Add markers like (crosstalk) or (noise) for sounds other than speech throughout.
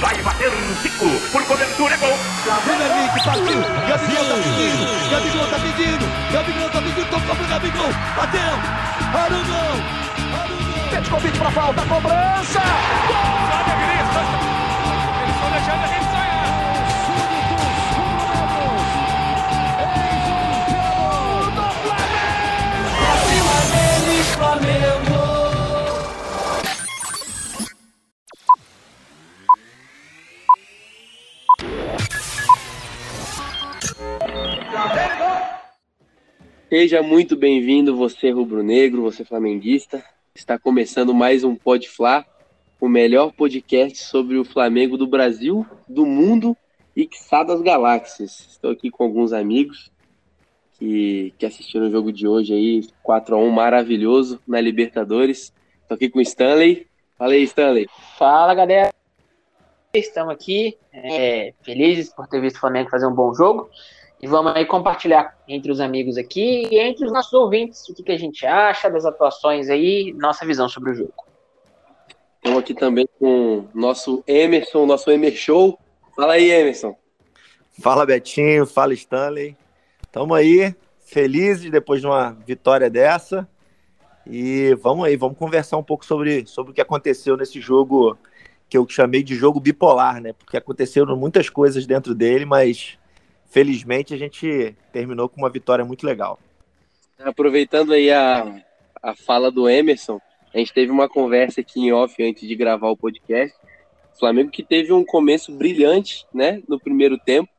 Vai bater um Zico. Por cobertura, é gol. Premier League partiu. Gabigol tá pedindo. Gabigol tá pedindo. Gabigol tá pedindo. Tocou pro Gabigol. Bateu. Arugão. Arugão. Petkovic pra falta. Cobrança. Gol. Eles Seja muito bem-vindo, você rubro-negro, você flamenguista. Está começando mais um Pod Fla, o melhor podcast sobre o Flamengo do Brasil, do mundo e que das galáxias. Estou aqui com alguns amigos que, que assistiram o jogo de hoje aí, 4 a 1 maravilhoso na Libertadores. Estou aqui com o Stanley. Fala aí, Stanley. Fala, galera. Estamos aqui, é, felizes por ter visto o Flamengo fazer um bom jogo. E vamos aí compartilhar entre os amigos aqui e entre os nossos ouvintes o que, que a gente acha das atuações aí, nossa visão sobre o jogo. Estamos aqui também com o nosso Emerson, nosso Emer Show. Fala aí, Emerson. Fala, Betinho. Fala, Stanley. Estamos aí, felizes depois de uma vitória dessa. E vamos aí, vamos conversar um pouco sobre, sobre o que aconteceu nesse jogo que eu chamei de jogo bipolar, né? Porque aconteceram muitas coisas dentro dele, mas felizmente a gente terminou com uma vitória muito legal. Aproveitando aí a, a fala do Emerson, a gente teve uma conversa aqui em off antes de gravar o podcast. O Flamengo que teve um começo brilhante, né, no primeiro tempo,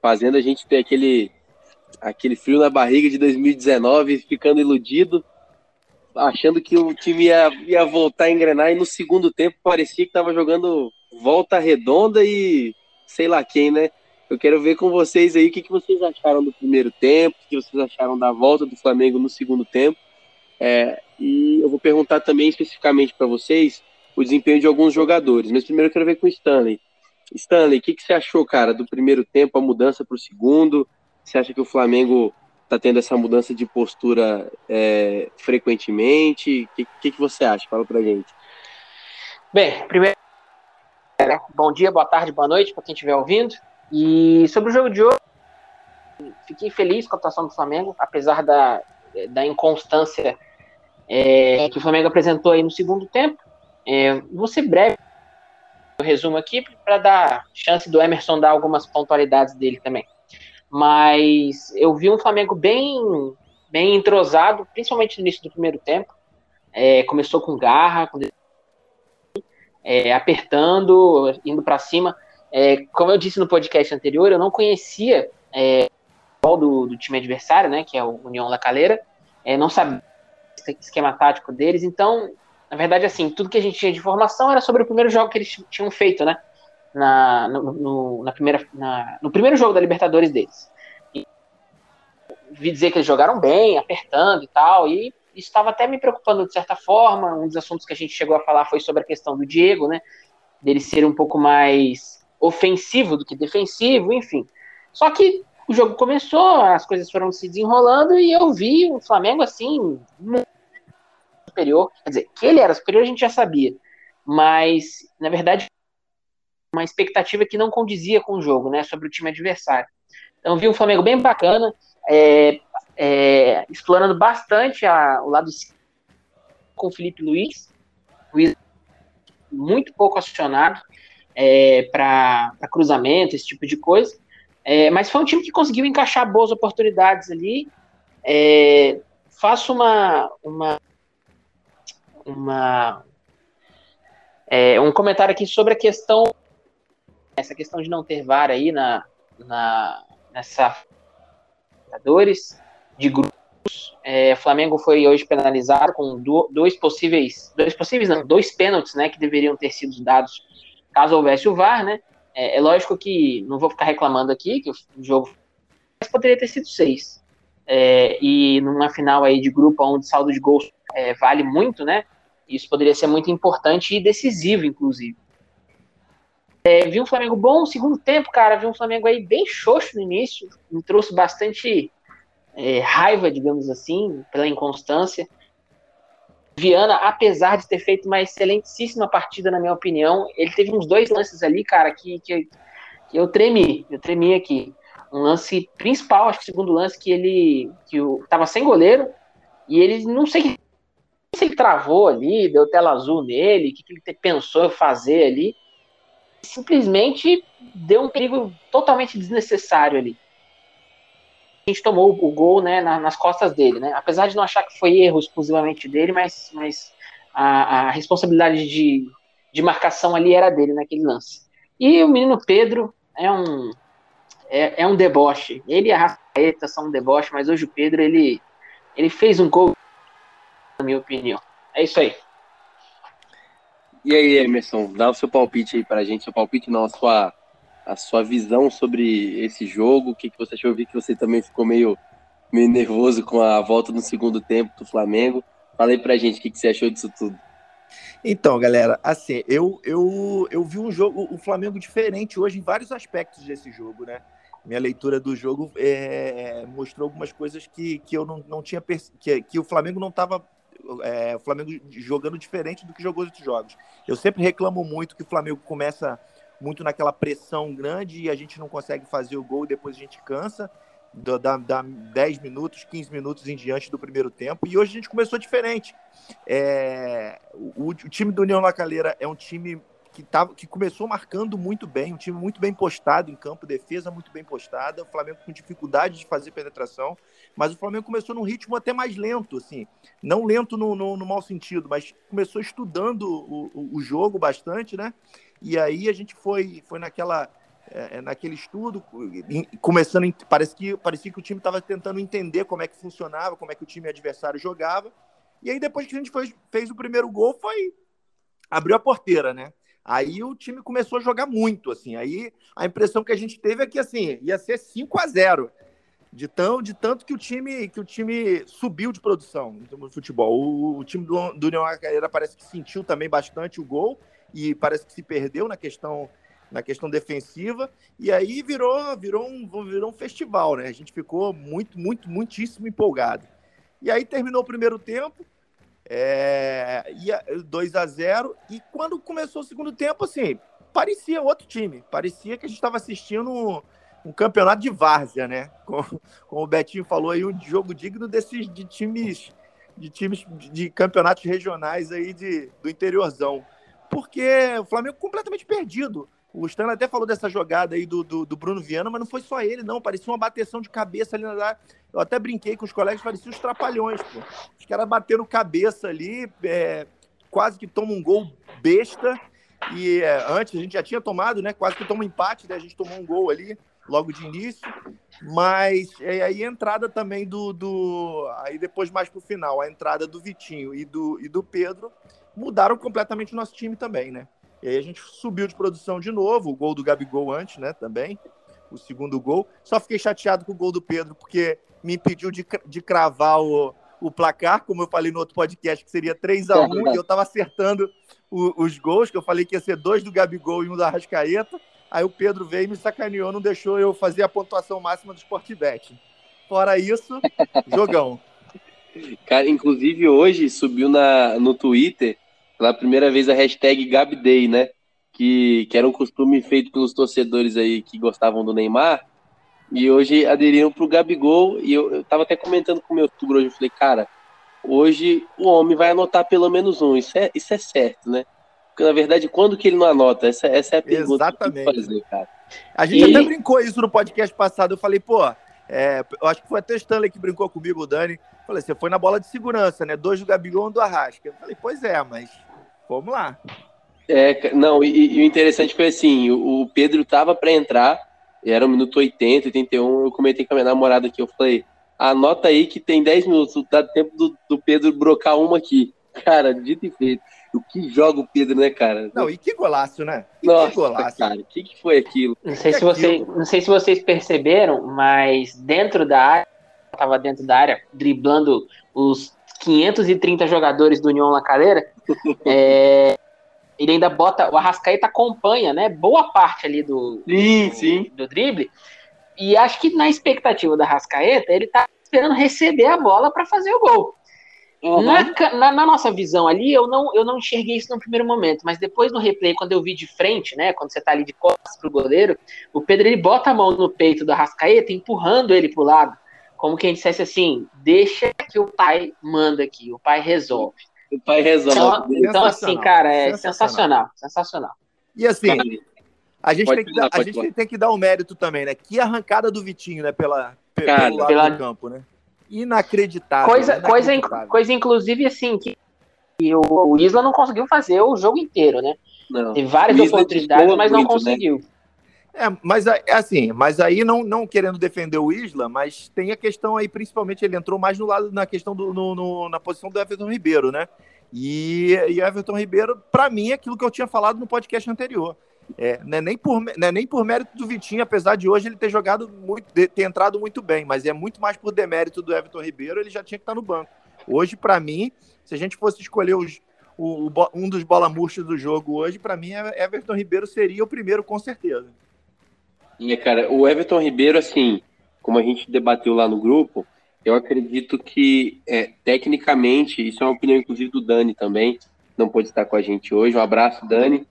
fazendo a gente ter aquele aquele frio na barriga de 2019, ficando iludido, achando que o time ia, ia voltar a engrenar e no segundo tempo parecia que estava jogando volta redonda e sei lá quem, né? Eu quero ver com vocês aí o que, que vocês acharam do primeiro tempo, o que vocês acharam da volta do Flamengo no segundo tempo. É, e eu vou perguntar também especificamente para vocês o desempenho de alguns jogadores. Mas primeiro eu quero ver com o Stanley. Stanley, o que, que você achou, cara, do primeiro tempo, a mudança para o segundo? Você acha que o Flamengo está tendo essa mudança de postura é, frequentemente? O que, que, que você acha? Fala pra gente. Bem, primeiro, bom dia, boa tarde, boa noite para quem estiver ouvindo. E sobre o jogo de hoje, fiquei feliz com a atuação do Flamengo, apesar da, da inconstância é, que o Flamengo apresentou aí no segundo tempo. É, vou ser breve o resumo aqui para dar chance do Emerson dar algumas pontualidades dele também. Mas eu vi um Flamengo bem, bem entrosado, principalmente no início do primeiro tempo. É, começou com garra, com é, apertando, indo para cima. É, como eu disse no podcast anterior, eu não conhecia é, o do, do time adversário, né, que é o União La Calera, é, não sabia o esquema tático deles, então, na verdade, assim, tudo que a gente tinha de informação era sobre o primeiro jogo que eles tinham feito, né, na, no, no, na primeira, na, no primeiro jogo da Libertadores deles. E, vi dizer que eles jogaram bem, apertando e tal, e estava até me preocupando de certa forma, um dos assuntos que a gente chegou a falar foi sobre a questão do Diego, né, dele ser um pouco mais ofensivo do que defensivo, enfim. Só que o jogo começou, as coisas foram se desenrolando e eu vi o Flamengo assim superior. Quer dizer, que ele era superior a gente já sabia, mas na verdade uma expectativa que não condizia com o jogo, né, sobre o time adversário. Então vi um Flamengo bem bacana, é, é, explorando bastante a, o lado com o Felipe Luiz, Luiz muito pouco acionado, é, para cruzamento, esse tipo de coisa. É, mas foi um time que conseguiu encaixar boas oportunidades ali. É, faço uma, uma, uma é, um comentário aqui sobre a questão essa questão de não ter VAR aí na, na nessa de grupos. É, Flamengo foi hoje penalizado com do, dois possíveis, dois possíveis não, dois pênaltis, né, que deveriam ter sido dados caso houvesse o VAR, né? É, é, lógico que não vou ficar reclamando aqui que o jogo poderia ter sido seis. É, e numa final aí de grupo onde saldo de gols é, vale muito, né? Isso poderia ser muito importante e decisivo, inclusive. É, vi um Flamengo bom no segundo tempo, cara. Vi um Flamengo aí bem xoxo no início. Me trouxe bastante é, raiva, digamos assim, pela inconstância. Viana, apesar de ter feito uma excelentíssima partida, na minha opinião, ele teve uns dois lances ali, cara, que, que, que eu tremi, eu tremi aqui. Um lance principal, acho que o segundo lance, que ele que o, tava sem goleiro, e ele não sei se ele travou ali, deu tela azul nele, o que, que ele pensou fazer ali. Simplesmente deu um perigo totalmente desnecessário ali. A gente tomou o gol né, nas costas dele, né? Apesar de não achar que foi erro exclusivamente dele, mas, mas a, a responsabilidade de, de marcação ali era dele naquele lance. E o menino Pedro é um é, é um deboche. Ele e a Rascaeta são um deboche, mas hoje o Pedro ele ele fez um gol na minha opinião. É isso aí. E aí, Emerson, dá o seu palpite aí pra gente, seu palpite não, a sua, a sua visão sobre esse jogo, o que, que você achou, eu vi que você também ficou meio, meio nervoso com a volta no segundo tempo do Flamengo, fala aí pra gente o que, que você achou disso tudo. Então, galera, assim, eu, eu, eu vi um jogo, o Flamengo diferente hoje em vários aspectos desse jogo, né? Minha leitura do jogo é, mostrou algumas coisas que, que eu não, não tinha que, que o Flamengo não estava é, o Flamengo jogando diferente do que jogou outros jogos. Eu sempre reclamo muito que o Flamengo começa muito naquela pressão grande e a gente não consegue fazer o gol e depois a gente cansa. Dá, dá 10 minutos, 15 minutos em diante do primeiro tempo. E hoje a gente começou diferente. É, o, o, time do União Lacaleira é um time que, tava, que começou marcando muito bem, um time muito bem postado em campo, defesa muito bem postada, o Flamengo com dificuldade de fazer penetração, mas o Flamengo começou num ritmo até mais lento, assim, não lento no, no, no mau sentido, mas começou estudando o, o, o, jogo bastante, né? E aí a gente foi, foi naquela é, é naquele estudo, começando, parece que, parecia que o time estava tentando entender como é que funcionava, como é que o time adversário jogava, e aí depois que a gente fez, fez o primeiro gol, foi abriu a porteira, né? Aí o time começou a jogar muito, assim. Aí a impressão que a gente teve é que assim, ia ser 5 a 0 de tão de tanto que o time que o time subiu de produção no futebol. O, o time do, do União Carreira parece que sentiu também bastante o gol e parece que se perdeu na questão na questão defensiva e aí virou virou um virou um festival, né? A gente ficou muito muito muitíssimo empolgado. E aí terminou o primeiro tempo, é, ia 2 a 0 e quando começou o segundo tempo, assim, parecia outro time. Parecia que a gente estava assistindo um, campeonato de várzea, né? Como, como, o Betinho falou aí, um jogo digno desses de times de times de campeonatos regionais aí de, do interiorzão. Porque o Flamengo completamente perdido. O Stanley até falou dessa jogada aí do, do, do, Bruno Viana, mas não foi só ele, não. Parecia uma bateção de cabeça ali na área. Eu até brinquei com os colegas, parecia os trapalhões, pô. Os caras bateram cabeça ali, é, quase que toma um gol besta. E é, antes a gente já tinha tomado, né? Quase que toma um empate, né? A gente tomou um gol ali logo de início. Mas é, aí a entrada também do, do. Aí depois, mais pro final, a entrada do Vitinho e do, e do Pedro mudaram completamente o nosso time também, né? E aí a gente subiu de produção de novo, o gol do Gabigol antes, né, também, o segundo gol. Só fiquei chateado com o gol do Pedro, porque me impediu de, de cravar o, o placar, como eu falei no outro podcast, que seria 3 a 1 é e eu estava acertando o, os gols, que eu falei que ia ser dois do Gabigol e um da Arrascaeta. Aí o Pedro veio e me sacaneou, não deixou eu fazer a pontuação máxima do Sportbet. Fora isso, (laughs) jogão. Cara, inclusive hoje subiu na, no Twitter pela primeira vez a hashtag GabDay, né? Que, que era um costume feito pelos torcedores aí que gostavam do Neymar. E hoje aderiram pro Gabigol. E eu, eu tava até comentando com o meu tugro hoje. Eu falei, cara, hoje o homem vai anotar pelo menos um. Isso é, isso é certo, né? Porque na verdade, quando que ele não anota? Essa, essa é a pergunta Exatamente. que fazer, cara. A gente e... até brincou isso no podcast passado. Eu falei, pô, é, eu acho que foi até o Stanley que brincou comigo, o Dani. Eu falei, você foi na bola de segurança, né? Dois do Gabigol e um do Arrasca. Eu falei, pois é, mas Vamos lá. É, não, e, e o interessante foi assim, o, o Pedro tava para entrar, era o minuto 80, 81, eu comentei com a minha namorada aqui, eu falei, anota aí que tem 10 minutos, dá tempo do, do Pedro brocar uma aqui. Cara, dito e feito. O que joga o Pedro, né, cara? Não, e que golaço, né? E Nossa, que golaço. cara, o que, que foi aquilo? Não sei, se você, não sei se vocês perceberam, mas dentro da área, tava dentro da área, driblando os 530 jogadores do União La Calera, é, ele ainda bota, o Arrascaeta acompanha, né, boa parte ali do, sim, do, sim. do drible, e acho que na expectativa da Arrascaeta, ele tá esperando receber a bola para fazer o gol. Uhum. Na, na, na, nossa visão ali, eu não, eu não enxerguei isso no primeiro momento, mas depois no replay, quando eu vi de frente, né, quando você tá ali de costas pro goleiro, o Pedro ele bota a mão no peito do Arrascaeta, empurrando ele pro lado, como quem dissesse assim, deixa que o pai manda aqui, o pai resolve. O pai resolve. Então, então assim, cara, é sensacional, sensacional. E assim, a gente, tem que, dar, a gente tem que dar um mérito também, né? Que arrancada do Vitinho, né? Pela, cara, pelo lado pela... do campo, né? Inacreditável. Coisa, inacreditável. Coisa, coisa inclusive, assim, que, o, o, Isla não conseguiu fazer o jogo inteiro, né? Não. Teve várias oportunidades, mas não muito, né? conseguiu. Né? É, mas assim, mas aí não, não querendo defender o Isla, mas tem a questão aí, principalmente ele entrou mais no lado na questão do no, no, na posição do Everton Ribeiro, né? E, e Everton Ribeiro, para mim, é aquilo que eu tinha falado no podcast anterior. É, não, é nem por, é nem por mérito do Vitinho, apesar de hoje ele ter jogado muito, ter entrado muito bem, mas é muito mais por demérito do Everton Ribeiro, ele já tinha que estar no banco. Hoje, para mim, se a gente fosse escolher os, o, o, um dos bola murchas do jogo hoje, para mim, é, Everton Ribeiro seria o primeiro, com certeza. E, cara, o Everton Ribeiro, assim, como a gente debateu lá no grupo, eu acredito que, é, tecnicamente, isso é uma opinião, inclusive, do Dani também, não pode estar com a gente hoje. Um abraço, Dani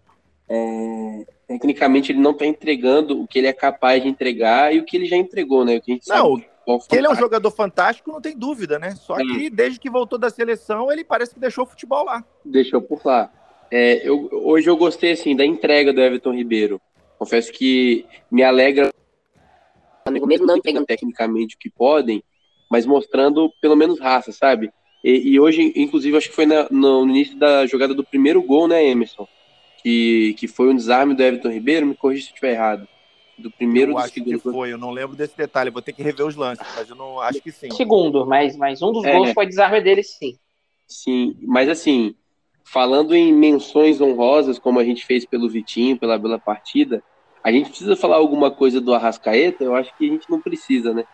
é, tecnicamente ele não está entregando o que ele é capaz de entregar e o que ele já entregou, né? O que a gente não, sabe, que ele é um jogador fantástico, não tem dúvida, né? Só é. que desde que voltou da seleção, ele parece que deixou o futebol lá. Deixou por lá. É, eu, hoje eu gostei assim da entrega do Everton Ribeiro. Confesso que me alegra, mesmo não entregando tecnicamente o que podem, mas mostrando pelo menos raça, sabe? E, e hoje, inclusive, acho que foi na, no início da jogada do primeiro gol, né, Emerson? que, que foi um desarme do Everton Ribeiro, me corrija se eu estiver errado. Do primeiro eu acho que foi, eu não lembro desse detalhe, vou ter que rever os lances, mas eu não acho que sim. Segundo, mas, mas um dos é, gols foi desarme dele, sim. Sim, mas assim, falando em menções honrosas, como a gente fez pelo Vitinho, pela bela partida, a gente precisa falar alguma coisa do Arrascaeta? Eu acho que a gente não precisa, né?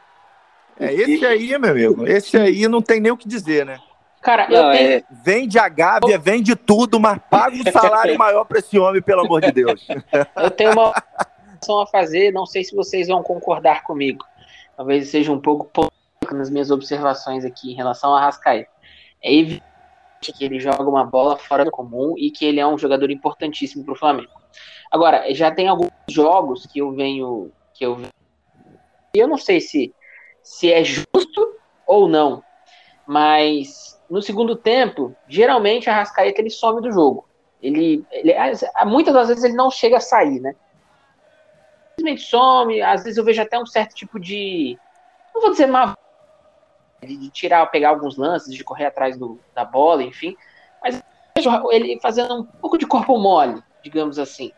É, esse aí, meu amigo, esse aí não tem nem o que dizer, né? Cara, não, eu tenho... é... Vende a Gávea, vende tudo, mas paga um salário (laughs) maior para esse homem, pelo amor de Deus. Eu tenho uma observação a fazer, não sei se vocês vão concordar comigo. Talvez seja um pouco polêmico nas minhas observações aqui em relação a Rascaeta. É evidente que ele joga uma bola fora do comum e que ele é um jogador importantíssimo para o Flamengo. Agora, já tem alguns jogos que eu venho. que eu eu não sei se, se é justo ou não, mas no segundo tempo, geralmente a Rascaeta ele some do jogo. Ele, ele, muitas das vezes ele não chega a sair, né? Simplesmente some, às vezes eu vejo até um certo tipo de. Não vou dizer má de, tirar, pegar alguns lances, de correr atrás do, da bola, enfim. Mas ele fazendo um pouco de corpo mole, digamos assim.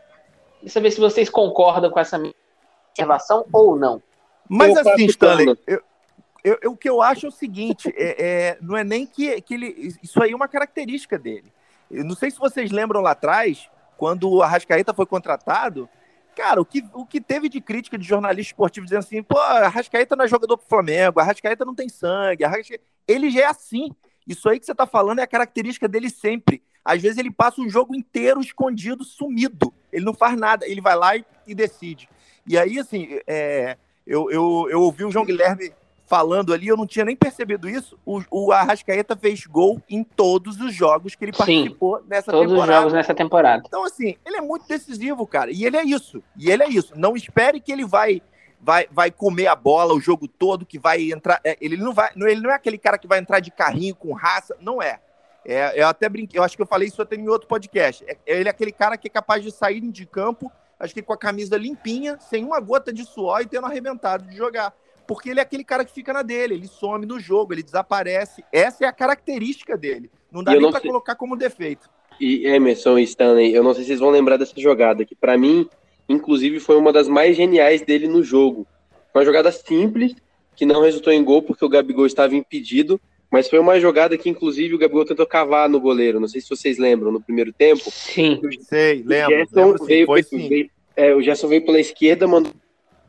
Queria saber se vocês concordam com essa minha observação ou não. Mas eu assim, Stanley, eu, eu, eu, o que eu acho é o seguinte: é, é, não é nem que, que ele. Isso aí é uma característica dele. Eu não sei se vocês lembram lá atrás, quando o Arrascaeta foi contratado. Cara, o que, o que teve de crítica de jornalista esportivo dizendo assim, pô, Arrascaeta não é jogador pro Flamengo, Arrascaeta não tem sangue, Arrascaeta... ele já é assim. Isso aí que você tá falando é a característica dele sempre. Às vezes ele passa um jogo inteiro escondido, sumido. Ele não faz nada, ele vai lá e, e decide. E aí, assim, é, eu, eu, eu ouvi o João Guilherme falando ali, eu não tinha nem percebido isso. O, o Arrascaeta fez gol em todos os jogos que ele participou Sim, nessa todos temporada. Todos os jogos nessa temporada. Então, assim, ele é muito decisivo, cara. E ele é isso. E ele é isso. Não espere que ele vai vai, vai comer a bola o jogo todo, que vai entrar. É, ele não vai. Ele não é aquele cara que vai entrar de carrinho com raça. Não é. É, eu até brinquei, eu acho que eu falei isso até em outro podcast. É, ele é aquele cara que é capaz de sair de campo, acho que com a camisa limpinha, sem uma gota de suor e tendo arrebentado de jogar porque ele é aquele cara que fica na dele, ele some no jogo, ele desaparece. Essa é a característica dele. Não dá nem para colocar como defeito. E Emerson e Stanley, eu não sei se vocês vão lembrar dessa jogada, que para mim, inclusive, foi uma das mais geniais dele no jogo. Foi uma jogada simples, que não resultou em gol porque o Gabigol estava impedido, mas foi uma jogada que, inclusive, o Gabigol tentou cavar no goleiro. Não sei se vocês lembram, no primeiro tempo. Sim, o, sei, lembro. O Gerson, lembro, veio, foi, veio, é, o Gerson veio pela esquerda, mandou.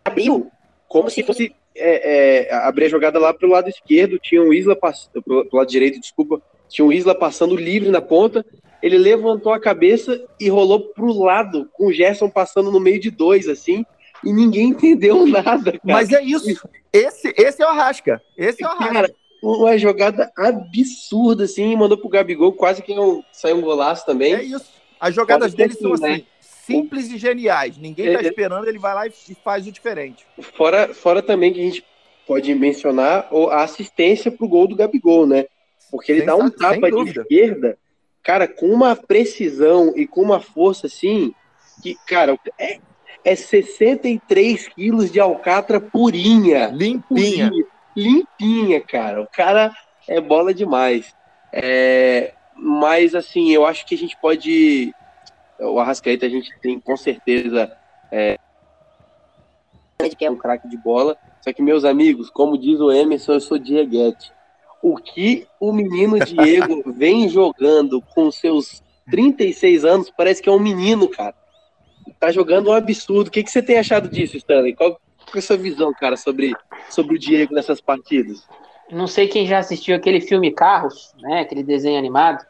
Abriu, como se fosse é, é, abrir a jogada lá pro lado esquerdo, tinha o Isla passando, pro, pro lado direito, desculpa, tinha o Isla passando livre na ponta, ele levantou a cabeça e rolou pro lado, com o Gerson passando no meio de dois, assim, e ninguém (laughs) entendeu nada, cara. Mas é isso. Esse, esse é o Arrasca. Esse é o Arrasca. Cara, uma jogada absurda, assim, mandou pro Gabigol, quase que saiu um golaço também. É isso. As jogadas dele são assim, assim, simples e geniais. Ninguém tá É, é. esperando, ele vai lá e faz o diferente. Fora, fora também que a gente pode mencionar a assistência pro gol do Gabigol, né? Porque ele Sem dá um tapa de esquerda, cara, com uma precisão e com uma força assim, que, cara, é, é 63 quilos de alcatra purinha. Limpinha. Purinha, limpinha, cara. O cara é bola demais. É, mas, assim, eu acho que a gente pode. O Arrascaeta, a gente tem com certeza. É, que é um craque de bola. Só que, meus amigos, como diz o Emerson, eu sou Dieguete. O que o menino Diego (laughs) vem jogando com seus 36 anos, parece que é um menino, cara. Tá jogando um absurdo. O que, que você tem achado disso, Stanley? Qual, qual é sua visão, cara, sobre, sobre o Diego nessas partidas? Não sei quem já assistiu aquele filme Carros, né? Aquele desenho animado,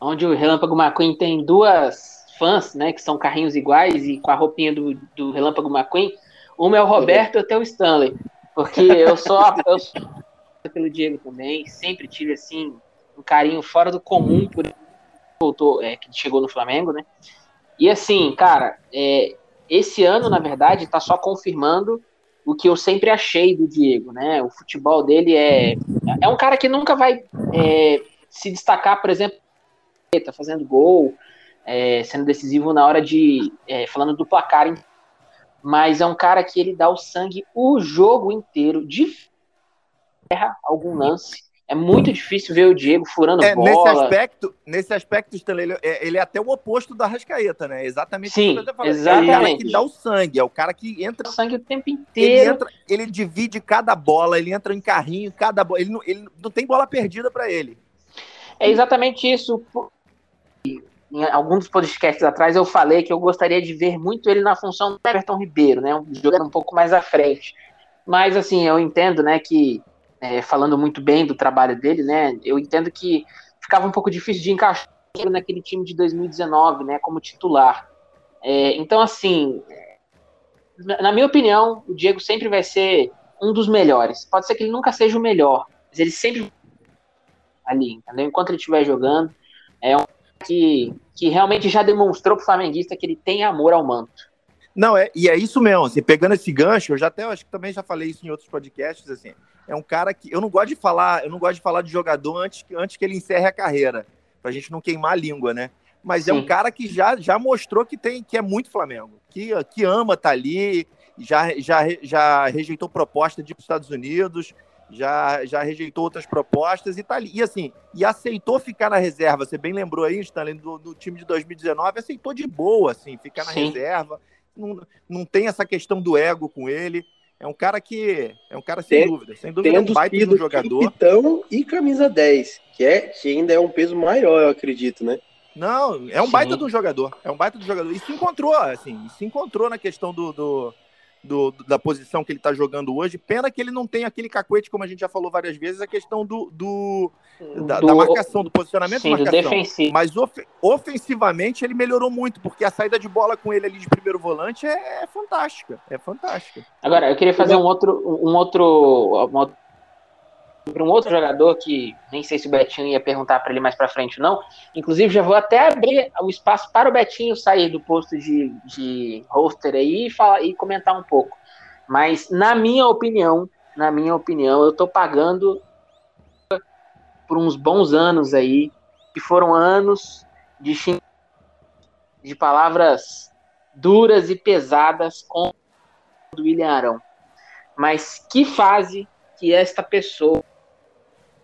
onde o Relâmpago McQueen tem duas fãs, né? Que são carrinhos iguais e com a roupinha do, do Relâmpago McQueen. Uma é o Roberto e outra é o Stanley. Porque eu sou, eu sou pelo Diego também, sempre tive assim um carinho fora do comum por voltou, é, que chegou no Flamengo, né? E assim, cara, é, esse ano, na verdade, tá só confirmando o que eu sempre achei do Diego, né? O futebol dele é. É um cara que nunca vai é, se destacar, por exemplo, tá fazendo gol, é, sendo decisivo na hora de. é, falando do placar, mas é um cara que ele dá o sangue o jogo inteiro, de erra algum lance. É muito difícil ver o Diego furando É, nesse bola. aspecto, nesse aspecto, Stanley, ele é, ele é até o oposto da Rascaeta, né? Exatamente Sim, isso que tô falando. É o cara exatamente. que dá o sangue, é o cara que entra o sangue o tempo Ele, inteiro. entra, ele divide cada bola, ele entra em carrinho, cada bola. Ele não, ele não tem bola perdida pra ele. É exatamente isso. Em alguns dos podcasts atrás eu falei que eu gostaria de ver muito ele na função do Everton Ribeiro, né? Um jogador um pouco mais à frente. Mas assim, eu entendo, né, que é, falando muito bem do trabalho dele, né? Eu entendo que ficava um pouco difícil de encaixar ele naquele time de 2019, né, como titular. É, então, assim, na na minha opinião, o Diego sempre vai ser um dos melhores. Pode ser que ele nunca seja o melhor, mas ele sempre ali, entendeu? Enquanto ele estiver jogando, é um que, que realmente já demonstrou pro flamenguista que ele tem amor ao manto. Não, é, e é isso mesmo. Assim, pegando esse gancho, eu já até acho que também já falei isso em outros podcasts. Assim, é um cara que eu não gosto de falar, eu não gosto de falar de jogador antes que, antes que ele encerre a carreira, pra gente não queimar a língua, né? Mas é Sim. um cara que já, já mostrou que tem que é muito Flamengo, que, que ama tá ali, já, já, já rejeitou proposta de ir para os Estados Unidos, já, já rejeitou outras propostas e tá ali. E assim, e aceitou ficar na reserva. Você bem lembrou aí, Stanley, do, do time de 2019, aceitou de boa, assim, ficar na Sim. reserva. Não, não tem essa questão do ego com ele. É um cara que. É um cara sem Tem- dúvida. Sem dúvida, é um baita de um jogador. capitão e camisa 10, que, é, que ainda é um peso maior, eu acredito, né? Não, é um Sim. baita de um jogador. É um baita de um jogador. E se encontrou, assim, se encontrou na questão do, do, do- da posição que ele tá jogando hoje. Pena que ele não tem aquele cacuete, como a gente já falou várias vezes, a questão do, do- da, Do- da marcação, do posicionamento Sim, de do marcação. defensivo. Mas ofe- ofensivamente ele melhorou muito, porque a saída de bola com ele ali de primeiro volante é, é fantástica. É fantástica. Agora, eu queria fazer um outro, um outro, um para um outro jogador que nem sei se o Betinho ia perguntar para ele mais para frente ou não. Inclusive, já vou até abrir o espaço para o Betinho sair do posto de, de hoster aí e, falar, e comentar um pouco. Mas, na minha opinião, na minha opinião, eu tô pagando por uns bons anos aí, que foram anos de de palavras duras e pesadas com do William Arão. Mas que fase que esta pessoa,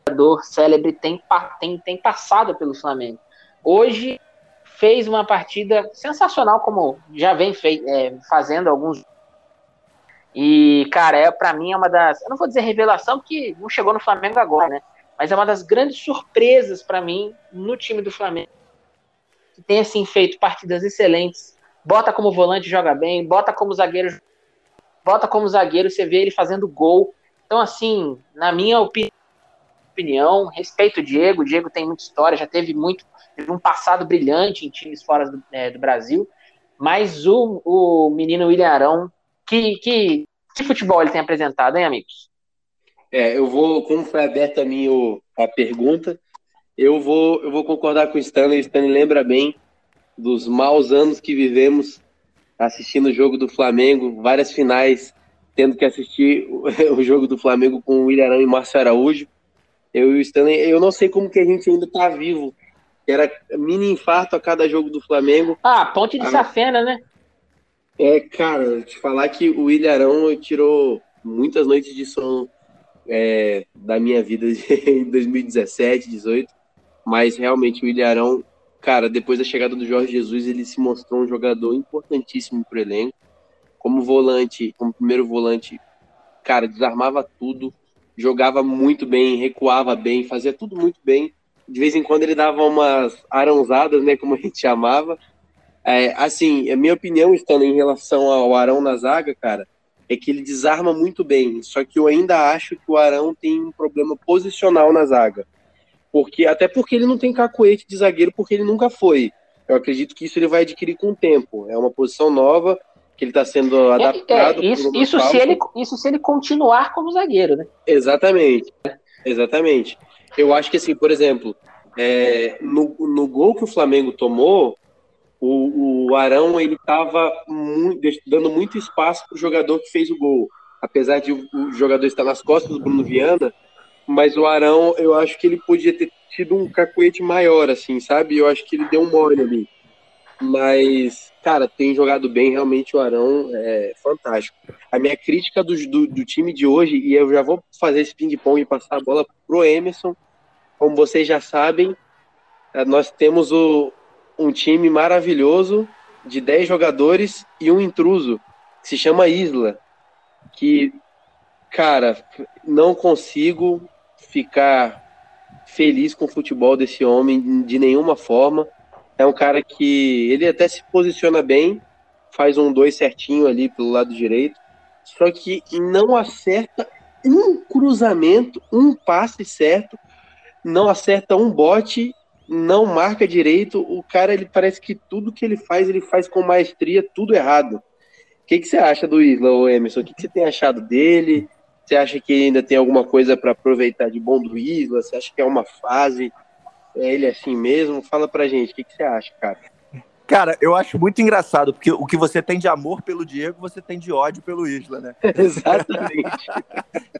jogador célebre, tem, tem, tem passado pelo Flamengo. Hoje fez uma partida sensacional, como já vem fei- é, fazendo alguns. E, cara, é, para mim é uma das. Eu não vou dizer revelação, porque não chegou no Flamengo agora, né? Mas é uma das grandes surpresas para mim no time do Flamengo. Que tem, assim, feito partidas excelentes. Bota como volante, joga bem. Bota como zagueiro, bota como zagueiro, você vê ele fazendo gol. Então, assim, na minha opi- opinião, respeito o Diego. O Diego tem muita história, já teve muito, teve um passado brilhante em times fora do, é, do Brasil. Mas o, o menino William Arão, que, que, que futebol ele tem apresentado, hein, amigos? É, eu vou, como foi aberta a mim a pergunta, eu vou, eu vou concordar com o Stanley. O Stanley lembra bem dos maus anos que vivemos assistindo o jogo do Flamengo, várias finais, tendo que assistir (laughs) o, jogo do Flamengo com o William e Márcio Araújo. Eu e o Stanley, eu não sei como que a gente ainda tá vivo. Era mini infarto a cada jogo do Flamengo. Ah, ponte de ah, Safena, né? É, cara, te falar que o Ilharão tirou muitas noites de sono é, da minha vida (laughs) em 2017, 18, mas realmente o Ilharão, cara, depois da chegada do Jorge Jesus, ele se mostrou um jogador importantíssimo para o elenco. Como volante, como primeiro volante, cara, desarmava tudo, jogava muito bem, recuava bem, fazia tudo muito bem. De vez em quando ele dava umas arãozadas, né, como a gente (laughs) chamava. É, assim, a minha opinião, estando em relação ao Arão na zaga, cara, é que ele desarma muito bem. Só que eu ainda acho que o Arão tem um problema posicional na zaga. Porque, até porque ele não tem cacoete de zagueiro, porque ele nunca foi. Eu acredito que isso ele vai adquirir com o tempo. É uma posição nova, que ele está sendo é, adaptado. É, é, isso, isso, se ele, isso se ele continuar como zagueiro, né? Exatamente. Exatamente. Eu acho que, assim, por exemplo, é, no, no gol que o Flamengo tomou, o, o Arão ele estava dando muito espaço para o jogador que fez o gol. Apesar de o, o jogador estar nas costas do Bruno Viana, mas o Arão, eu acho que ele podia ter tido um cacuete maior, assim, sabe? Eu acho que ele deu um mole ali. Mas, cara, tem jogado bem, realmente o Arão é fantástico. A minha crítica do, do, do time de hoje, e eu já vou fazer esse ping-pong e passar a bola pro Emerson. Como vocês já sabem, é, nós temos o, um time maravilhoso de 10 jogadores e um intruso, que se chama Isla. Que, cara, não consigo ficar feliz com o futebol desse homem de nenhuma forma é um cara que ele até se posiciona bem, faz um dois certinho ali pelo lado direito, só que não acerta um cruzamento, um passe certo, não acerta um bote, não marca direito. O cara, ele parece que tudo que ele faz, ele faz com maestria, tudo errado. O que, que você acha do Isla, Emerson? O que, que você tem achado dele? Você acha que ainda tem alguma coisa para aproveitar de bom do Isla? Você acha que é uma fase? É ele assim mesmo? Fala pra gente, o que, que você acha, cara? Cara, eu acho muito engraçado, porque o que você tem de amor pelo Diego, você tem de ódio pelo Isla, né? (laughs) Exatamente.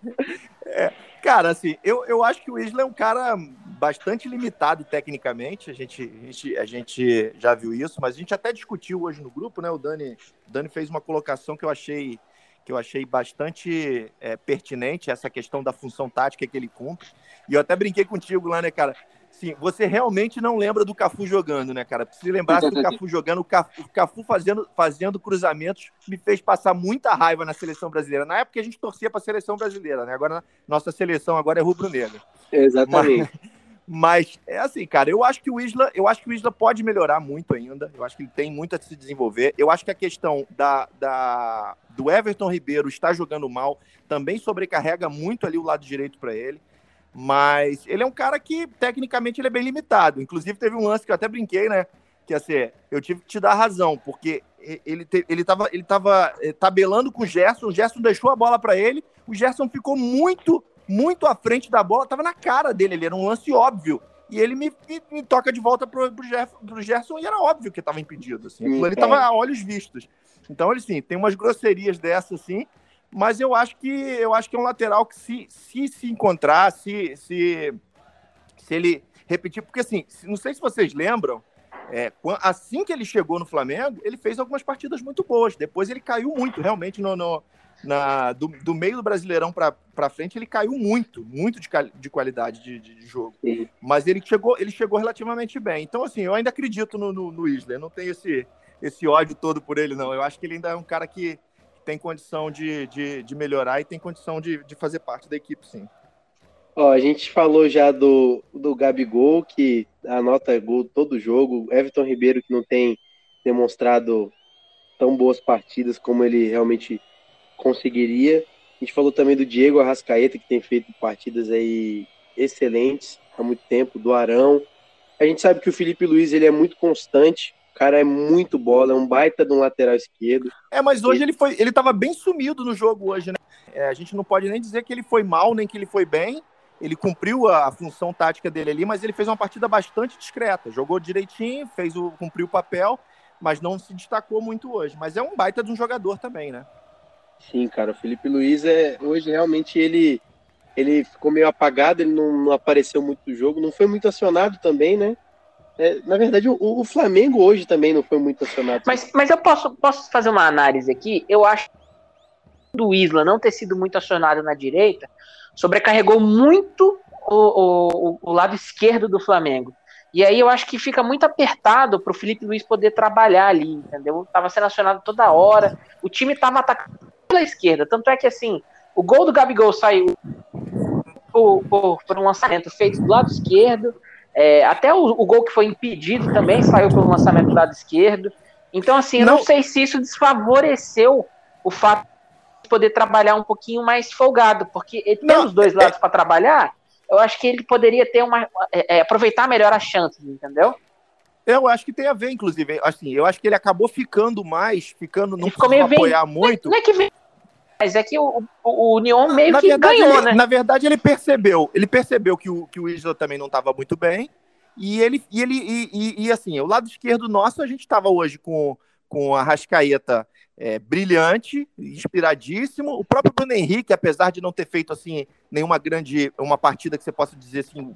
(laughs) é, cara, assim, eu, eu acho que o Isla é um cara bastante limitado tecnicamente, a gente, a, gente, a gente já viu isso, mas a gente até discutiu hoje no grupo, né? O Dani, o Dani fez uma colocação que eu achei que eu achei bastante é, pertinente, essa questão da função tática que ele cumpre. E eu até brinquei contigo lá, né, cara? Assim, você realmente não lembra do Cafu jogando, né, cara? Se lembrasse do Cafu jogando, o Cafu, o Cafu, fazendo, fazendo cruzamentos me fez passar muita raiva na seleção brasileira. Na época a gente torcia para a seleção brasileira, né? Agora nossa seleção agora é rubro-negra. Exatamente. Mas, mas, é assim, cara, eu acho que o Isla, eu acho que o Isla pode melhorar muito ainda. Eu acho que ele tem muito a se desenvolver. Eu acho que a questão da, da do Everton Ribeiro estar jogando mal também sobrecarrega muito ali o lado direito para ele. Mas ele é um cara que, tecnicamente, ele é bem limitado. Inclusive, teve um lance que eu até brinquei, né? Que assim, eu tive que te dar razão, porque ele, te, ele, tava, ele tava eh, tabelando com o Gerson, o Gerson deixou a bola para ele, o Gerson ficou muito, muito à frente da bola, tava na cara dele, ele era um lance óbvio. E ele me, me, me toca de volta pro, pro, Gerson, pro Gerson e era óbvio que estava impedido. Assim. ele tava a olhos vistos. Então, ele sim, tem umas grosserias dessas, assim, mas eu acho que eu acho que é um lateral que se se, se encontrar, se, se, se ele repetir, porque assim, não sei se vocês lembram, é, assim que ele chegou no Flamengo, ele fez algumas partidas muito boas. Depois ele caiu muito, realmente, no, no na, do, do, meio do Brasileirão para frente, ele caiu muito, muito de, de qualidade de, de, jogo. Sim. Mas ele chegou, ele chegou relativamente bem. Então, assim, eu ainda acredito no, no, no Isla. Eu não tenho esse, esse ódio todo por ele, não. Eu acho que ele ainda é um cara que tem condição de, de, de melhorar e tem condição de, de fazer parte da equipe, sim. Ó, a gente falou já do, do Gabigol, que anota gol todo jogo. Everton Ribeiro, que não tem demonstrado tão boas partidas como ele realmente conseguiria. A gente falou também do Diego Arrascaeta, que tem feito partidas aí excelentes há muito tempo, do Arão. A gente sabe que o Felipe Luiz ele é muito constante, o cara é muito bola, é um baita de um lateral esquerdo. É, mas hoje ele, ele foi, ele tava bem sumido no jogo hoje, né? É, a gente não pode nem dizer que ele foi mal, nem que ele foi bem. Ele cumpriu a, a função tática dele ali, mas ele fez uma partida bastante discreta. Jogou direitinho, fez o, cumpriu o papel, mas não se destacou muito hoje. Mas é um baita de um jogador também, né? Sim, cara. O Felipe Luiz é hoje realmente ele ele ficou meio apagado, ele não, não apareceu muito no jogo, não foi muito acionado também, né? É, na verdade, o, o, Flamengo hoje também não foi muito acionado. Mas, mas eu posso, posso fazer uma análise aqui? Eu acho que do Isla não ter sido muito acionado na direita sobrecarregou muito o, o, o lado esquerdo do Flamengo. E aí eu acho que fica muito apertado para o Felipe Luiz poder trabalhar ali, entendeu? Tava sendo acionado toda hora, o time tava atacando pela esquerda. Tanto é que assim, o gol do Gabigol saiu por, por, por um lançamento feito do lado esquerdo. É, até o, o, gol que foi impedido também saiu pelo lançamento do lado esquerdo. Então, assim, eu não, não sei se isso desfavoreceu o fato de poder trabalhar um pouquinho mais folgado, porque ele tem os dois lados é... para trabalhar. Eu acho que ele poderia ter uma. É, é, aproveitar melhor as chances, entendeu? Eu acho que tem a ver, inclusive. Assim, eu acho que ele acabou ficando mais, ficando, não precisou apoiar bem, muito. Não é que vem é que o, o, o Neon meio na que verdade, ganhou, ele, né? Na verdade, ele percebeu. Ele percebeu que o, que o Isla também não estava muito bem. E ele, e ele e, e, e, assim, o lado esquerdo nosso, a gente estava hoje com, com a Rascaeta é, brilhante, inspiradíssimo. O próprio Bruno Henrique, apesar de não ter feito assim nenhuma grande uma partida que você possa dizer assim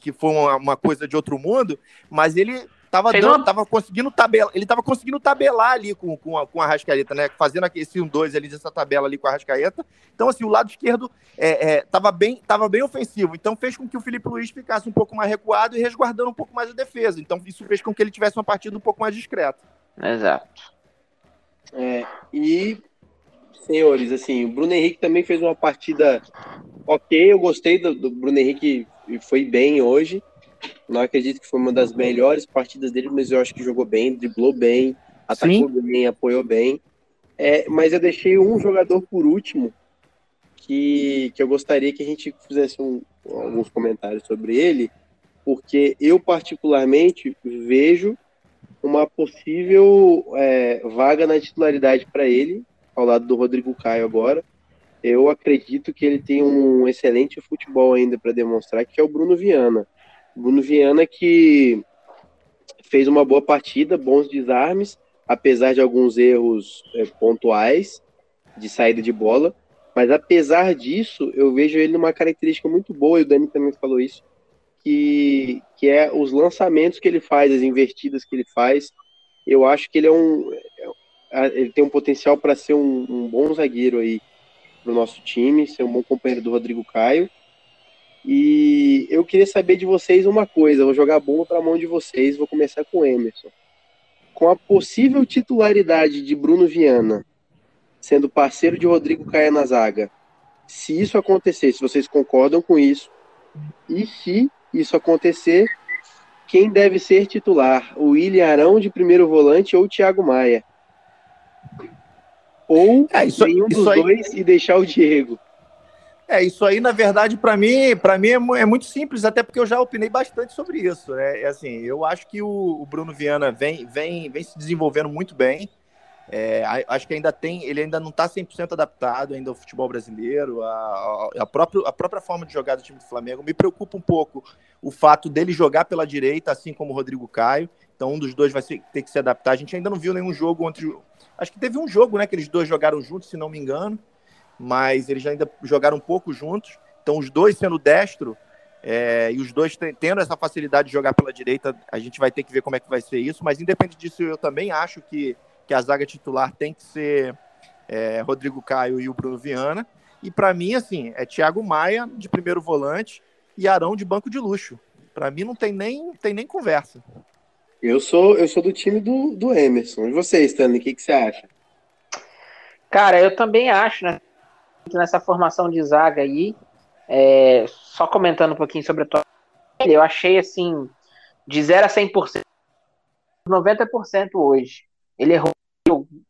que foi uma, uma coisa de outro mundo, mas ele Tava, dando, uma... tava conseguindo tabelar, ele tava conseguindo tabelar ali com, com, a, com a Rascaeta, né? Fazendo esse 1-2 ali dessa tabela ali com a Rascaeta. Então, assim, o lado esquerdo é, é, tava, bem, tava bem ofensivo. Então, fez com que o Felipe Luiz ficasse um pouco mais recuado e resguardando um pouco mais a defesa. Então, isso fez com que ele tivesse uma partida um pouco mais discreta. Exato. É, e, senhores, assim, o Bruno Henrique também fez uma partida ok. Eu gostei do, do Bruno Henrique, foi bem hoje. Não acredito que foi uma das melhores partidas dele, mas eu acho que jogou bem, driblou bem, atacou Sim. bem, apoiou bem. É, mas eu deixei um jogador por último que, que eu gostaria que a gente fizesse um, alguns comentários sobre ele, porque eu particularmente vejo uma possível é, vaga na titularidade para ele, ao lado do Rodrigo Caio agora. Eu acredito que ele tem um excelente futebol ainda para demonstrar, que é o Bruno Viana. Bruno Viana que fez uma boa partida, bons desarmes, apesar de alguns erros é, pontuais de saída de bola. Mas apesar disso, eu vejo ele numa característica muito boa, e o Dani também falou isso, que, que é os lançamentos que ele faz, as invertidas que ele faz. Eu acho que ele é um. É, ele tem um potencial para ser um, um bom zagueiro aí para o nosso time, ser um bom companheiro do Rodrigo Caio. E eu queria saber de vocês uma coisa, vou jogar a bomba para a mão de vocês, vou começar com o Emerson. Com a possível titularidade de Bruno Viana, sendo parceiro de Rodrigo Caia na zaga, se isso acontecer, se vocês concordam com isso, e se isso acontecer, quem deve ser titular? O William Arão de primeiro volante ou o Thiago Maia? Ou é, isso, nenhum dos aí... dois e deixar o Diego? É, isso aí, na verdade, para mim, para mim é, é, muito simples, até porque eu já opinei bastante sobre isso. Né? É assim, eu acho que o, Bruno Viana vem, vem, vem se desenvolvendo muito bem. É, acho que ainda tem, ele ainda não está 100% adaptado ainda ao futebol brasileiro, a, a, própria, a própria forma de jogar do time do Flamengo. Me preocupa um pouco o fato dele jogar pela direita, assim como o Rodrigo Caio. Então, um dos dois vai ter que se adaptar. A gente ainda não viu nenhum jogo entre. Acho que teve um jogo, né, que eles dois jogaram juntos, se não me engano mas eles ainda jogaram um pouco juntos. Então, os dois sendo destro é, e os dois tendo essa facilidade de jogar pela direita, a gente vai ter que ver como é que vai ser isso. Mas, independente disso, eu também acho que, que a zaga titular tem que ser é, Rodrigo Caio e o Bruno Viana. E, para mim, assim, é Thiago Maia de primeiro volante e Arão de banco de luxo. Para mim, não tem nem, tem nem conversa. Eu sou, eu sou do time do, do Emerson. E você, Stanley, o que, que você acha? Cara, eu também acho, né? Nessa formação de zaga aí. É, só comentando um pouquinho sobre a tua. Eu achei assim, de 0 a 100%, 90% hoje. Ele errou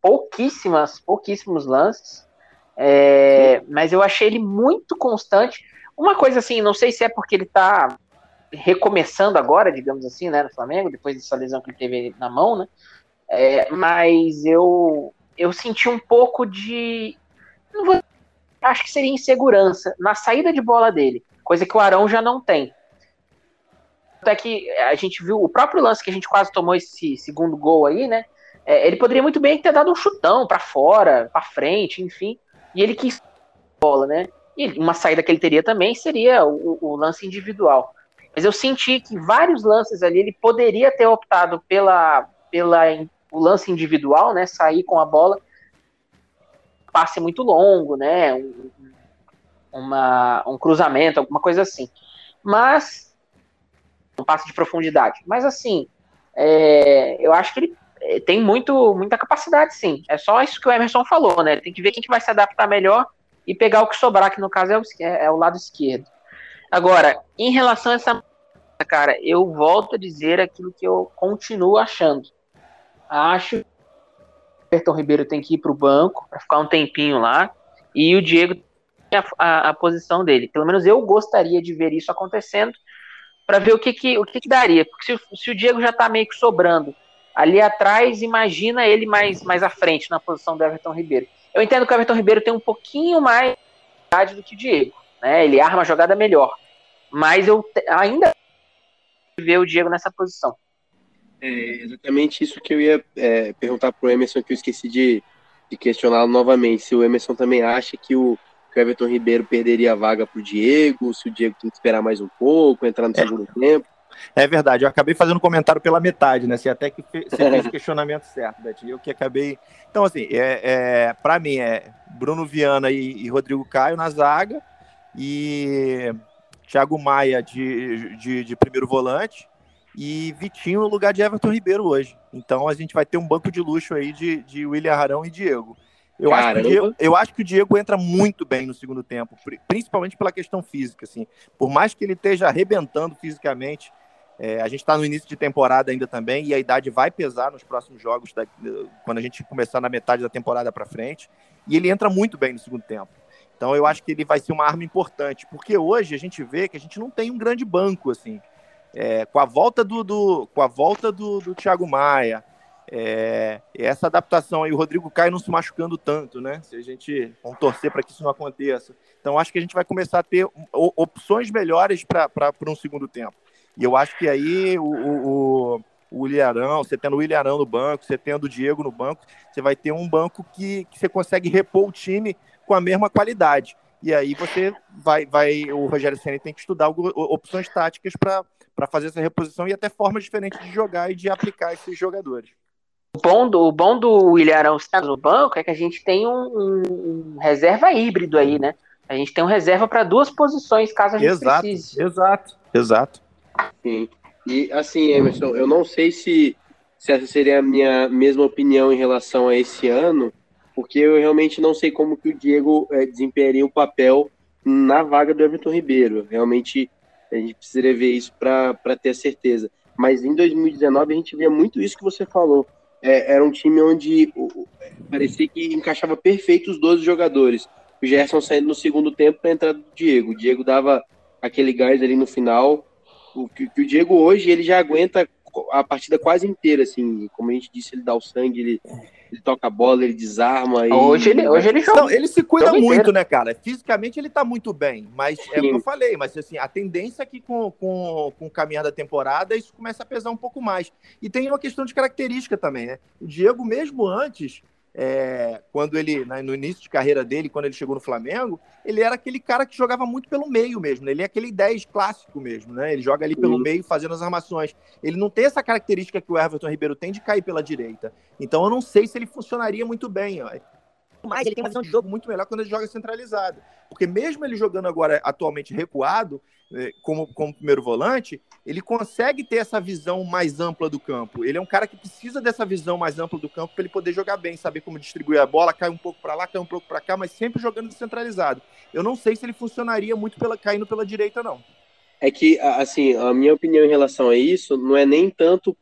pouquíssimas, pouquíssimos lances, é, mas eu achei ele muito constante. Uma coisa assim, não sei se é porque ele tá recomeçando agora, digamos assim, né, no Flamengo, depois dessa lesão que ele teve na mão, né? É, mas eu eu senti um pouco de não vou acho que seria insegurança na saída de bola dele, coisa que o Arão já não tem. Até que a gente viu o próprio lance que a gente quase tomou esse segundo gol aí, né? É, ele poderia muito bem ter dado um chutão para fora, para frente, enfim. E ele quis bola, né? E uma saída que ele teria também seria o, o, lance individual. Mas eu senti que vários lances ali ele poderia ter optado pela, pela o lance individual, né? Sair com a bola, passe muito longo, né? Um, uma, um cruzamento, alguma coisa assim. Mas um passe de profundidade. Mas assim, é, eu acho que ele é, tem muito, muita capacidade, sim. É só isso que o Emerson falou, né? Tem que ver quem que vai se adaptar melhor e pegar o que sobrar, que no caso é o, é, é o lado esquerdo. Agora, em relação a essa cara, eu volto a dizer aquilo que eu continuo achando. Acho Everton Ribeiro tem que ir para o banco para ficar um tempinho lá e o Diego a, a, a, posição dele. Pelo menos eu gostaria de ver isso acontecendo para ver o que, que, o que, que daria. Porque se, se o Diego já está meio que sobrando ali atrás, imagina ele mais, mais à frente na posição do Everton Ribeiro. Eu entendo que o Everton Ribeiro tem um pouquinho mais do que o Diego, né? Ele arma a jogada melhor. Mas eu ainda ver o Diego nessa posição. É exatamente isso que eu ia é, perguntar pro Emerson, que eu esqueci de, de questioná-lo novamente. Se o Emerson também acha que o, que o Everton Ribeiro perderia a vaga pro Diego, se o Diego tem que esperar mais um pouco, entrar no é. segundo tempo. É verdade, eu acabei fazendo comentário pela metade, né? Você até que fez, você fez o questionamento (laughs) certo, Betinho. Eu que acabei. Então, assim, é, é, para mim é Bruno Viana e, e, Rodrigo Caio na zaga e Thiago Maia de, de, de, primeiro volante e Vitinho no lugar de Everton Ribeiro hoje. Então a gente vai ter um banco de luxo aí de, de William Arão e Diego. Eu acho, Diego, eu acho, que o Diego entra muito bem no segundo tempo, principalmente pela questão física. Assim. Por mais que ele esteja arrebentando fisicamente, é, a gente está no início de temporada ainda também e a idade vai pesar nos próximos jogos, da, quando a gente começar na metade da temporada para frente. E ele entra muito bem no segundo tempo. Então eu acho que ele vai ser uma arma importante, porque hoje a gente vê que a gente não tem um grande banco assim. É, com a volta do, do, com a volta do, do Thiago Maia, é, essa adaptação aí, o Rodrigo Caio não se machucando tanto, né? Se a gente vamos torcer para que isso não aconteça. Então acho que a gente vai começar a ter opções melhores para um segundo tempo. E eu acho que aí o, o, o Ilharão, você tendo o Ilharão no banco, você tendo o Diego no banco, você vai ter um banco que, que você consegue repor o time com a mesma qualidade. E aí você vai, vai o Rogério Senna tem que estudar opções táticas para fazer essa reposição e até formas diferentes de jogar e de aplicar esses jogadores. O bom do, o bom do Ilharão estar no banco é que a gente tem um, um, um reserva híbrido aí, né? A gente tem um reserva para duas posições, caso a gente exato, precise. Exato, exato. Sim. E assim, Emerson, eu não sei se, se essa seria a minha mesma opinião em relação a esse ano, porque eu realmente não sei como que o Diego é, desempenharia o papel na vaga do Everton Ribeiro. Realmente a gente precisaria ver isso para ter a certeza. Mas em 2019 a gente via muito isso que você falou. É, era um time onde parecia que encaixava perfeito os 12 jogadores. O Gerson saindo no segundo tempo para entrar do Diego. O Diego dava aquele gás ali no final o, que, o Diego hoje ele já aguenta a partida quase inteira, assim, como a gente disse, ele dá o sangue, ele, ele toca a bola, ele desarma. Hoje, ele, hoje ele joga. Não, ele se cuida muito, inteiro. né, cara? Fisicamente ele tá muito bem, mas Sim. é o que eu falei, mas assim, a tendência é que com, com, com o caminhar da temporada isso começa a pesar um pouco mais. E tem uma questão de característica também, né? O Diego, mesmo antes, é, quando ele, né, no início de carreira dele, quando ele chegou no Flamengo, ele era aquele cara que jogava muito pelo meio mesmo, né? ele é aquele 10 clássico mesmo, né? Ele joga ali pelo meio fazendo as armações. Ele não tem essa característica que o Everton Ribeiro tem de cair pela direita. Então eu não sei se ele funcionaria muito bem. Ó mas ele tem uma visão de jogo muito melhor quando ele joga centralizado. Porque mesmo ele jogando agora atualmente recuado, eh, como, como primeiro volante, ele consegue ter essa visão mais ampla do campo. Ele é um cara que precisa dessa visão mais ampla do campo para ele poder jogar bem, saber como distribuir a bola, cai um pouco para lá, cai um pouco para cá, mas sempre jogando centralizado. Eu não sei se ele funcionaria muito pela, caindo pela direita, não. É que, assim, a minha opinião em relação a isso não é nem tanto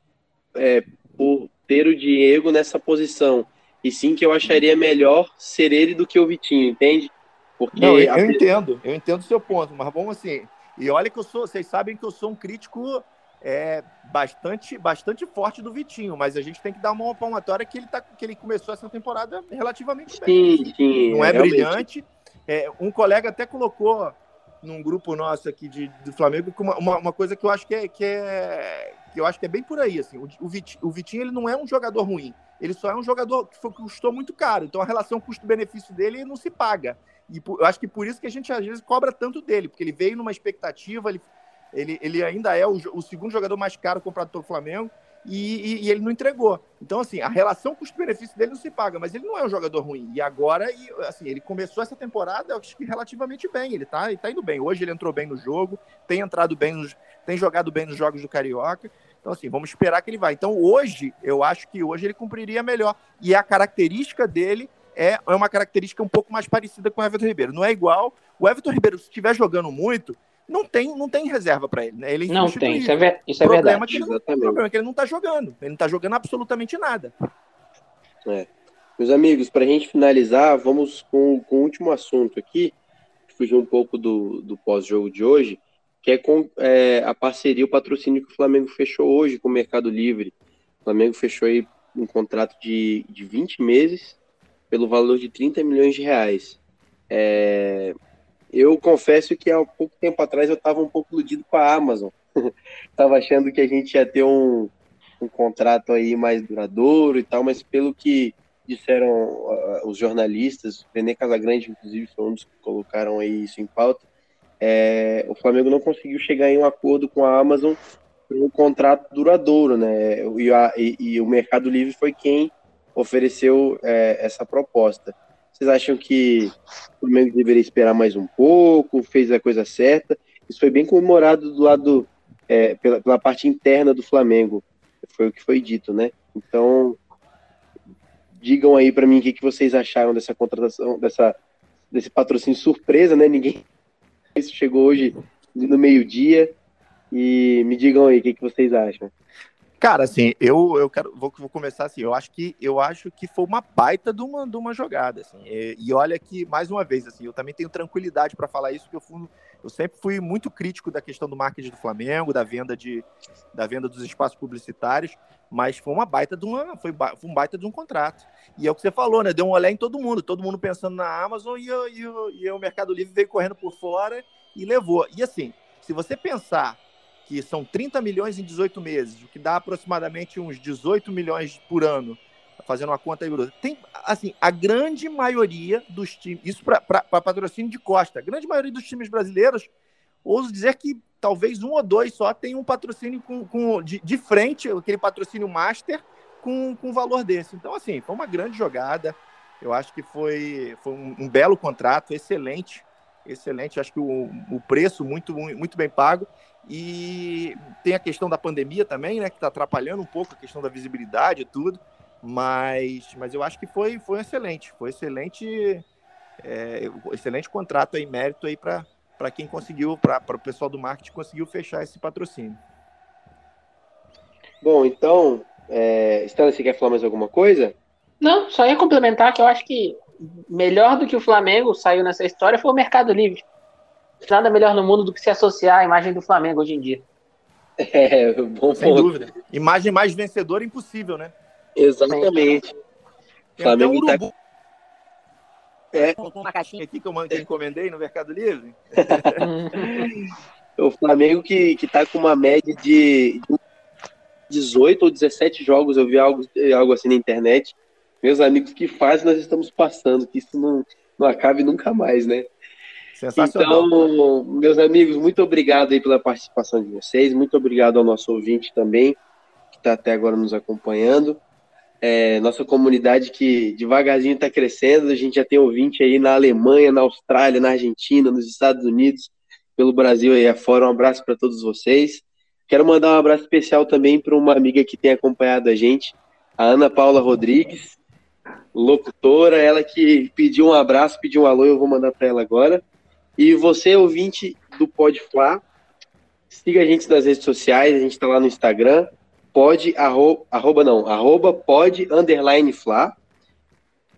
é, por ter o Diego nessa posição e sim que eu acharia melhor ser ele do que o Vitinho, entende? Porque Não, eu, a... eu entendo, eu entendo o seu ponto, mas vamos assim. E olha que eu sou, vocês sabem que eu sou um crítico é, bastante, bastante forte do Vitinho, mas a gente tem que dar uma palmatória que ele, tá, que ele começou essa temporada relativamente sim, bem. Sim, Não é realmente. brilhante, É, um colega até colocou num grupo nosso aqui de, do Flamengo uma, uma, uma, coisa que eu acho que é, que é que eu acho que é bem por aí assim o, o, Vitinho, o Vitinho ele não é um jogador ruim ele só é um jogador que custou muito caro então a relação custo-benefício dele não se paga e eu acho que por isso que a gente às vezes cobra tanto dele porque ele veio numa expectativa ele, ele, ele ainda é o, o segundo jogador mais caro comprado pelo Flamengo e, e, e, ele não entregou. Então, assim, a relação custo-benefício dele não se paga, mas ele não é um jogador ruim. E agora, e, assim, ele começou essa temporada, eu acho que relativamente bem. Ele tá, ele tá indo bem. Hoje ele entrou bem no jogo, tem entrado bem, nos, tem jogado bem nos jogos do Carioca. Então, assim, vamos esperar que ele vá. Então, hoje, eu acho que hoje ele cumpriria melhor. E a característica dele é, é uma característica um pouco mais parecida com o Everton Ribeiro. Não é igual. O Everton Ribeiro, se estiver jogando muito, não tem, não tem reserva para ele. Né? Ele é não tem, isso é, isso é verdade. É ele o problema é que ele não está jogando. Ele não está jogando absolutamente nada. É. Meus amigos, para a gente finalizar, vamos com, com o último assunto aqui, fugir um pouco do, do pós-jogo de hoje, que é com é, a parceria, o patrocínio que o Flamengo fechou hoje com o Mercado Livre. O Flamengo fechou aí um contrato de, de 20 meses pelo valor de 30 milhões de reais. É, eu confesso que há pouco tempo atrás eu estava um pouco iludido com a Amazon. (laughs) Estava achando que a gente ia ter um, um contrato aí mais duradouro e tal, mas pelo que disseram uh, os jornalistas, René Casagrande, inclusive, foi um dos que colocaram aí isso em pauta, é, o Flamengo não conseguiu chegar em um acordo com a Amazon por um contrato duradouro, né? E, a, e, e o Mercado Livre foi quem ofereceu é, essa proposta. Vocês acham que o Flamengo deveria esperar mais um pouco? Fez a coisa certa? Isso foi bem comemorado do lado, é, pela, pela parte interna do Flamengo. Foi o que foi dito, né? Então, digam aí para mim o que, que vocês acharam dessa contratação, dessa, desse patrocínio surpresa, né? Ninguém. Isso chegou hoje no meio-dia. E me digam aí o que, que vocês acham. Cara, assim, eu, eu quero vou, vou começar assim. Eu acho que eu acho que foi uma baita de uma, de uma jogada, assim. E, e olha que mais uma vez, assim, eu também tenho tranquilidade para falar isso, porque eu, fui, eu sempre fui muito crítico da questão do marketing do Flamengo, da venda de da venda dos espaços publicitários, mas foi uma baita de uma foi, foi um baita de um contrato. E é o que você falou, né? Deu um olhar em todo mundo, todo mundo pensando na Amazon e, e, e o Mercado Livre veio correndo por fora e levou. E assim, se você pensar que são 30 milhões em 18 meses, o que dá aproximadamente uns 18 milhões por ano, fazendo uma conta aí, tem, assim, a grande maioria dos times, isso para patrocínio de Costa, a grande maioria dos times brasileiros, ouso dizer que talvez um ou dois só tem um patrocínio com, com de, de, frente, aquele patrocínio master, com, com valor desse. Então, assim, foi uma grande jogada, eu acho que foi, foi um, um belo contrato, excelente, excelente, acho que o, o preço muito, muito bem pago, e tem a questão da pandemia também, né, que está atrapalhando um pouco a questão da visibilidade e tudo. Mas, mas eu acho que foi, foi excelente. Foi excelente, é, excelente contrato aí, mérito aí para quem conseguiu, para o pessoal do marketing conseguiu fechar esse patrocínio. Bom, então, é, Stella, você quer falar mais alguma coisa? Não, só ia complementar que eu acho que melhor do que o Flamengo saiu nessa história foi o Mercado Livre nada melhor no mundo do que se associar à imagem do Flamengo hoje em dia. (laughs) É, bom Sem ponto. dúvida. Imagem mais vencedora impossível, né? Exatamente. Tem Flamengo um urubu... tá... É. Com uma caixinha aqui que eu encomendei no Mercado Livre. (laughs) o Flamengo que, que tá com uma média de 18 ou 17 jogos, eu vi algo, algo assim na internet. Meus amigos, que fase nós estamos passando, que isso não, não acabe nunca mais, né? Sensacional. Então, meus amigos, muito obrigado aí pela participação de vocês, muito obrigado ao nosso ouvinte também, que está até agora nos acompanhando. É, nossa comunidade que devagarzinho está crescendo, a gente já tem ouvinte aí na Alemanha, na Austrália, na Argentina, nos Estados Unidos, pelo Brasil aí afora. Um abraço para todos vocês. Quero mandar um abraço especial também para uma amiga que tem acompanhado a gente, a Ana Paula Rodrigues, locutora, ela que pediu um abraço, pediu um alô, eu vou mandar para ela agora. E você, ouvinte do Pode Flá, siga a gente nas redes sociais, a gente está lá no Instagram, pode, arroba, arroba não, arroba pode, underline Flá,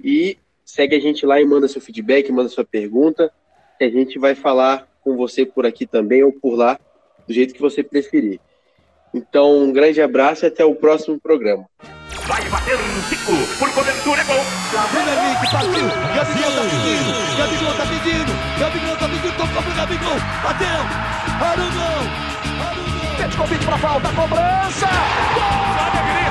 e segue a gente lá e manda seu feedback, manda sua pergunta, que a gente vai falar com você por aqui também ou por lá, do jeito que você preferir. Então, um grande abraço e até o próximo programa. Vai bater no Zico. Por cobertura é gol. Bruno Henrique partiu. Gabigol tá pedindo. Gabigol tá pedindo. Gabigol tá pedindo. Tocou pro Gabigol. Bateu. Arugão. Arugão. Pede convite pra falta. Cobrança. Gol. Alegria,